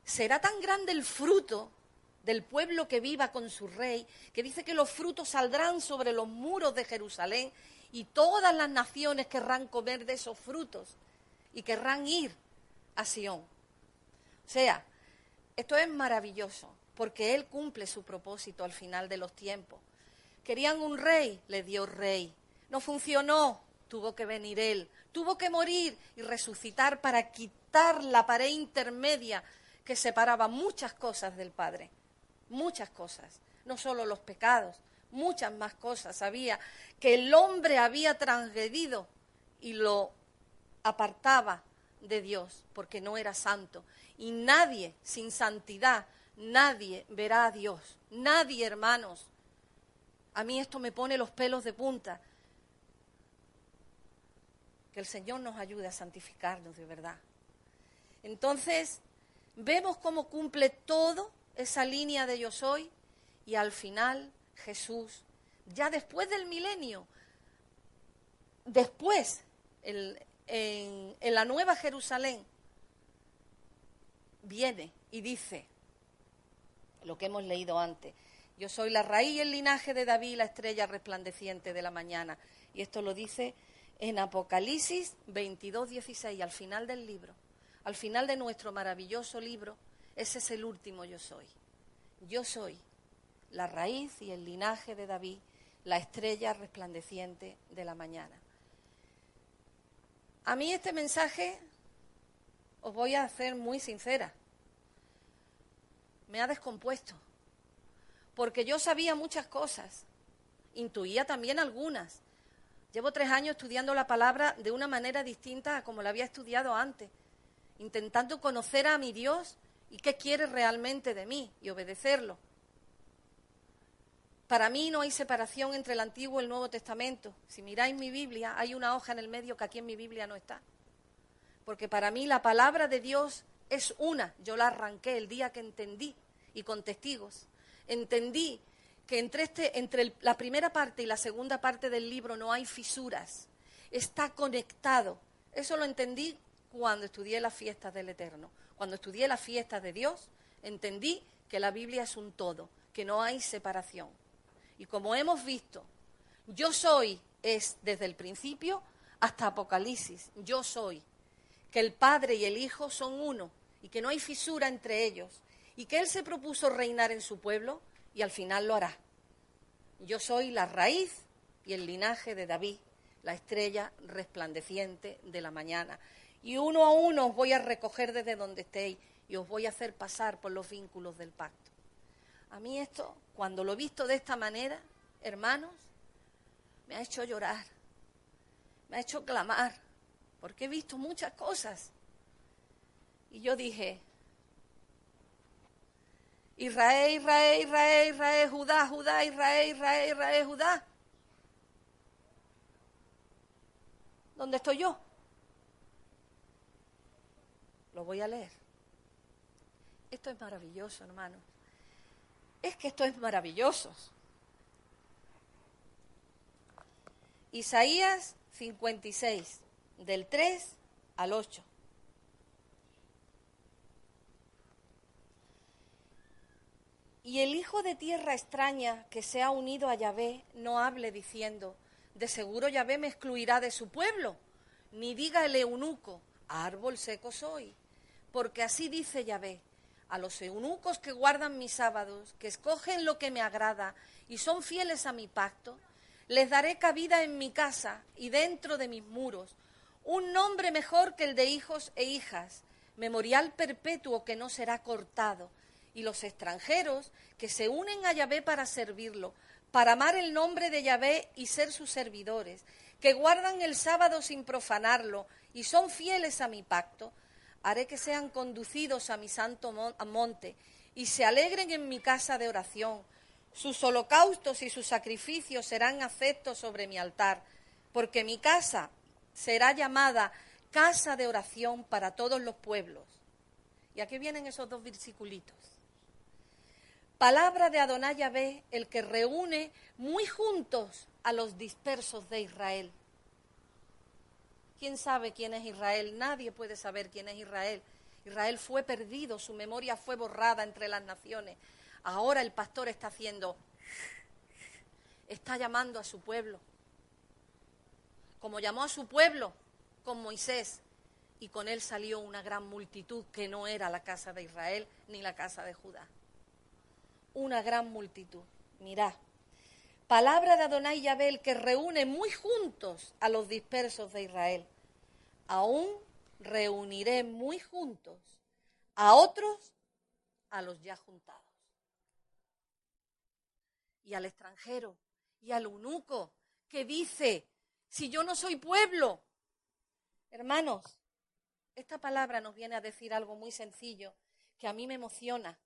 será tan grande el fruto del pueblo que viva con su rey, que dice que los frutos saldrán sobre los muros de Jerusalén y todas las naciones querrán comer de esos frutos y querrán ir a Sión. O sea, esto es maravilloso, porque Él cumple su propósito al final de los tiempos. Querían un rey, le dio rey. No funcionó, tuvo que venir Él. Tuvo que morir y resucitar para quitar la pared intermedia que separaba muchas cosas del Padre. Muchas cosas, no solo los pecados, muchas más cosas. Sabía que el hombre había transgredido y lo apartaba de Dios porque no era santo. Y nadie sin santidad, nadie verá a Dios. Nadie, hermanos. A mí esto me pone los pelos de punta. Que el Señor nos ayude a santificarnos de verdad. Entonces, vemos cómo cumple todo esa línea de yo soy y al final Jesús, ya después del milenio, después, el, en, la Nueva Jerusalén, viene y dice lo que hemos leído antes. Yo soy la raíz y el linaje de David, la estrella resplandeciente de la mañana. Y esto lo dice en Apocalipsis 22, 16, al final del libro. Al final de nuestro maravilloso libro, ese es el último yo soy. Yo soy la raíz y el linaje de David, la estrella resplandeciente de la mañana. A mí este mensaje, os voy a hacer muy sincera, me ha descompuesto, porque yo sabía muchas cosas, intuía también algunas. Llevo tres años estudiando la palabra de una manera distinta a como la había estudiado antes, intentando conocer a mi Dios y qué quiere realmente de mí y obedecerlo. Para mí no hay separación entre el Antiguo y el Nuevo Testamento. Si miráis mi Biblia, hay una hoja en el medio que aquí en mi Biblia no está. Porque para mí la palabra de Dios es una. Yo la arranqué el día que entendí y con testigos. Entendí que entre, este, entre la primera parte y la segunda parte del libro no hay fisuras. Está conectado. Eso lo entendí cuando estudié las fiestas del Eterno. Cuando estudié las fiestas de Dios, entendí que la Biblia es un todo, que no hay separación. Y como hemos visto, yo soy es desde el principio hasta Apocalipsis, yo soy, que el Padre y el Hijo son uno y que no hay fisura entre ellos y que Él se propuso reinar en su pueblo y al final lo hará. Yo soy la raíz y el linaje de David, la estrella resplandeciente de la mañana. Y uno a uno os voy a recoger desde donde estéis y os voy a hacer pasar por los vínculos del pacto. A mí esto, cuando lo he visto de esta manera, hermanos, me ha hecho llorar. me ha hecho clamar, porque he visto muchas cosas. Y yo dije, Israel, Israel, Israel, Israel, Judá, Judá, Israel, Israel, Israel, Judá. ¿Dónde estoy yo? Lo voy a leer. Esto es maravilloso, hermano. Es que esto es maravilloso. Isaías 56, del 3 al 8. Y el hijo de tierra extraña que se ha unido a Yahvé no hable diciendo, de seguro Yahvé me excluirá de su pueblo, ni diga el eunuco, árbol seco soy, porque así dice Yahvé, a los eunucos que guardan mis sábados, que escogen lo que me agrada y son fieles a mi pacto, les daré cabida en mi casa y dentro de mis muros, un nombre mejor que el de hijos e hijas, memorial perpetuo que no será cortado, y los extranjeros que se unen a Yahvé para servirlo, para amar el nombre de Yahvé y ser sus servidores, que guardan el sábado sin profanarlo y son fieles a mi pacto, haré que sean conducidos a mi santo monte y se alegren en mi casa de oración sus holocaustos y sus sacrificios serán aceptos sobre mi altar, porque mi casa será llamada casa de oración para todos los pueblos. Y aquí vienen esos dos versiculitos. Palabra de Adonai Yahvé, el que reúne muy juntos a los dispersos de Israel. ¿Quién sabe quién es Israel? Nadie puede saber quién es Israel. Israel fue perdido, su memoria fue borrada entre las naciones. Ahora el pastor está haciendo, está llamando a su pueblo, como llamó a su pueblo con Moisés, y con él salió una gran multitud que no era la casa de Israel ni la casa de Judá. Una gran multitud. Mirá, palabra de Adonai Yabel que reúne muy juntos a los dispersos de Israel. Aún reuniré muy juntos a otros a los ya juntados y al extranjero y al eunuco que dice, si yo no soy pueblo, hermanos, esta palabra nos viene a decir algo muy sencillo que a mí me emociona,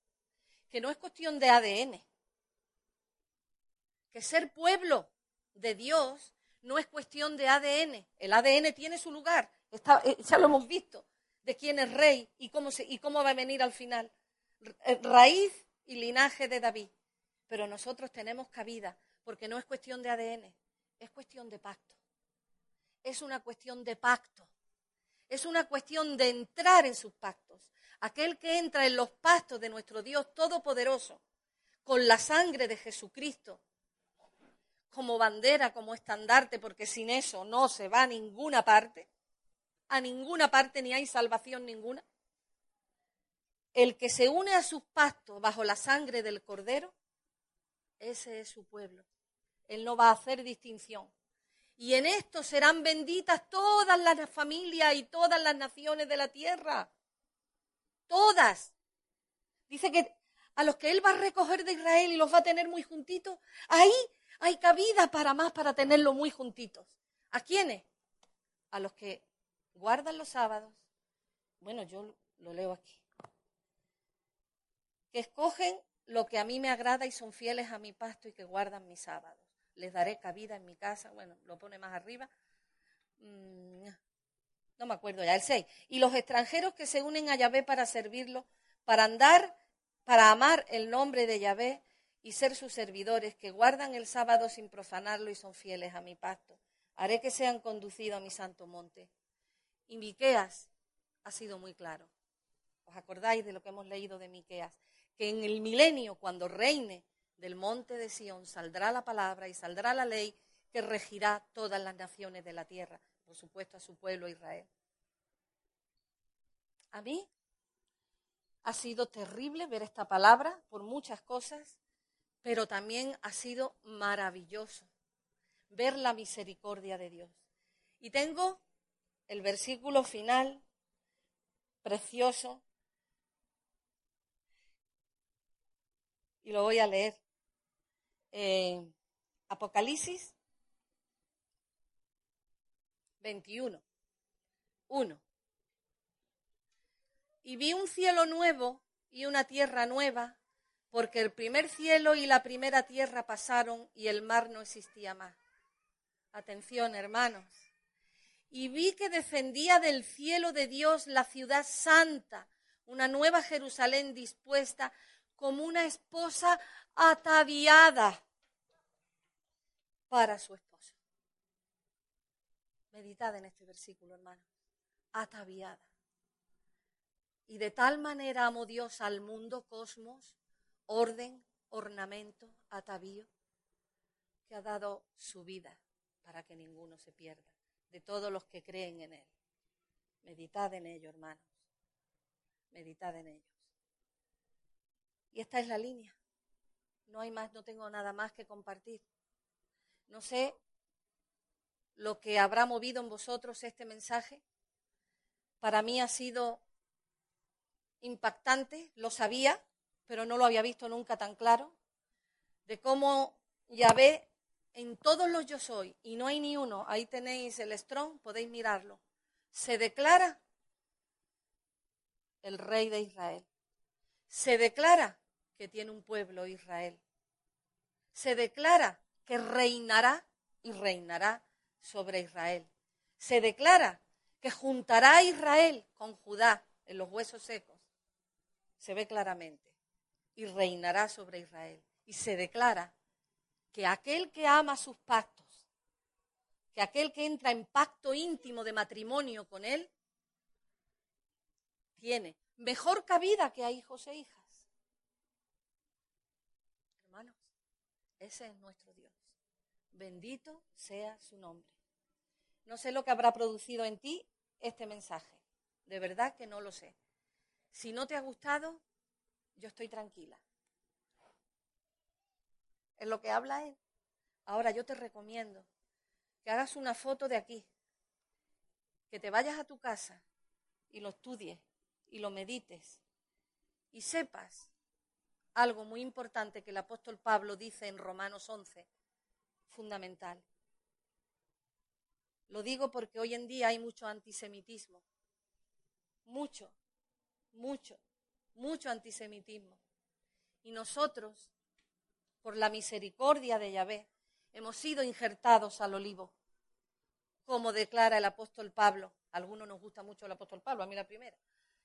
que no es cuestión de ADN, que ser pueblo de Dios no es cuestión de ADN, el ADN tiene su lugar, eh, ya lo hemos visto, de quién es rey y cómo, y cómo va a venir al final, eh, raíz y linaje de David pero nosotros tenemos cabida, porque no es cuestión de ADN, es cuestión de pacto. Es una cuestión de pacto. Es una cuestión de entrar en sus pactos. Aquel que entra en los pactos de nuestro Dios Todopoderoso, con la sangre de Jesucristo, como bandera, como estandarte, porque sin eso no se va a ninguna parte, a ninguna parte ni hay salvación ninguna. El que se une a sus pactos bajo la sangre del Cordero, ese es su pueblo. Él no va a hacer distinción. Y en esto serán benditas todas las familias y todas las naciones de la tierra. Todas. Dice que a los que Él va a recoger de Israel y los va a tener muy juntitos, ahí hay cabida para más, para tenerlos muy juntitos. ¿A quiénes? A los que guardan los sábados. Bueno, yo lo leo aquí. Que escogen lo que a mí me agrada y son fieles a mi pasto y que guardan mis sábados. Les daré cabida en mi casa. Bueno, lo pone más arriba. Mm, no me acuerdo ya, el 6. Y los extranjeros que se unen a Yahvé para servirlo, para andar, para amar el nombre de Yahvé y ser sus servidores, que guardan el sábado sin profanarlo y son fieles a mi pacto. Haré que sean conducidos a mi santo monte. Y Miqueas ha sido muy claro. ¿Os acordáis de lo que hemos leído de Miqueas? que en el milenio, cuando reine del monte de Sión, saldrá la palabra y saldrá la ley que regirá todas las naciones de la tierra, por supuesto a su pueblo Israel. A mí ha sido terrible ver esta palabra por muchas cosas, pero también ha sido maravilloso ver la misericordia de Dios. Y tengo el versículo final precioso y lo voy a leer. Eh, Apocalipsis 21. 1. Y vi un cielo nuevo y una tierra nueva, porque el primer cielo y la primera tierra pasaron y el mar no existía más. Atención, hermanos. Y vi que descendía del cielo de Dios la ciudad santa, una nueva Jerusalén dispuesta como una esposa ataviada para su esposo. Meditad en este versículo, hermano. Ataviada. Y de tal manera amó Dios al mundo, cosmos, orden, ornamento, atavío, que ha dado su vida para que ninguno se pierda, de todos los que creen en Él. Meditad en ello, hermanos. Meditad en ellos. Y esta es la línea. No hay más, no tengo nada más que compartir. No sé lo que habrá movido en vosotros este mensaje. Para mí ha sido impactante, lo sabía, pero no lo había visto nunca tan claro, de cómo Yahvé en todos los yo soy, y no hay ni uno, ahí tenéis el strong, podéis mirarlo, se declara el rey de Israel. Se declara que tiene un pueblo Israel. Se declara que reinará y reinará sobre Israel. Se declara que juntará a Israel con Judá en los huesos secos. Se ve claramente. Y reinará sobre Israel. Y se declara que aquel que ama sus pactos, que aquel que entra en pacto íntimo de matrimonio con él, tiene mejor cabida que a hijos e hijas. Hermanos, ese es nuestro Dios. Bendito sea su nombre. No sé lo que habrá producido en ti este mensaje. De verdad que no lo sé. Si no te ha gustado, estoy tranquila. Es lo que habla él. Ahora yo te recomiendo que hagas una foto de aquí, que te vayas a tu casa y lo estudies y lo medites y sepas algo muy importante que el apóstol Pablo dice en Romanos 11, fundamental. Lo digo porque hoy en día hay mucho antisemitismo, mucho, mucho, mucho antisemitismo. Y nosotros, por la misericordia de Yahvé, hemos sido injertados al olivo, como declara el apóstol Pablo. A algunos nos gusta mucho el apóstol Pablo, a mí la primera.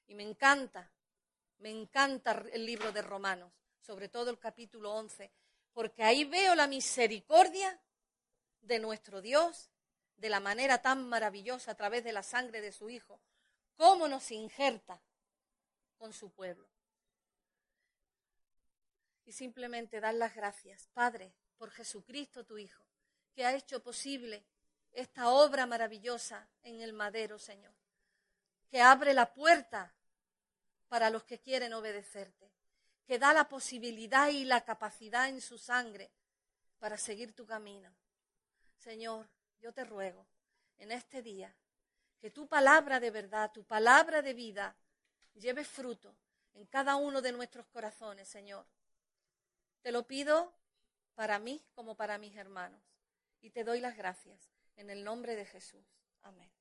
Y me encanta, me encanta el libro de Romanos, sobre todo el capítulo 11, porque ahí veo la misericordia de nuestro Dios de la manera tan maravillosa a través de la sangre de su Hijo, cómo nos injerta con su pueblo. Y simplemente dar las gracias, Padre, por Jesucristo tu Hijo, que ha hecho posible esta obra maravillosa en el madero, Señor que abre la puerta para los que quieren obedecerte, que da la posibilidad y la capacidad en su sangre para seguir tu camino. Señor, yo te ruego en este día que tu palabra de verdad, tu palabra de vida, lleve fruto en cada uno de nuestros corazones, Señor. Te lo pido para mí como para mis hermanos y te doy las gracias en el nombre de Jesús. Amén.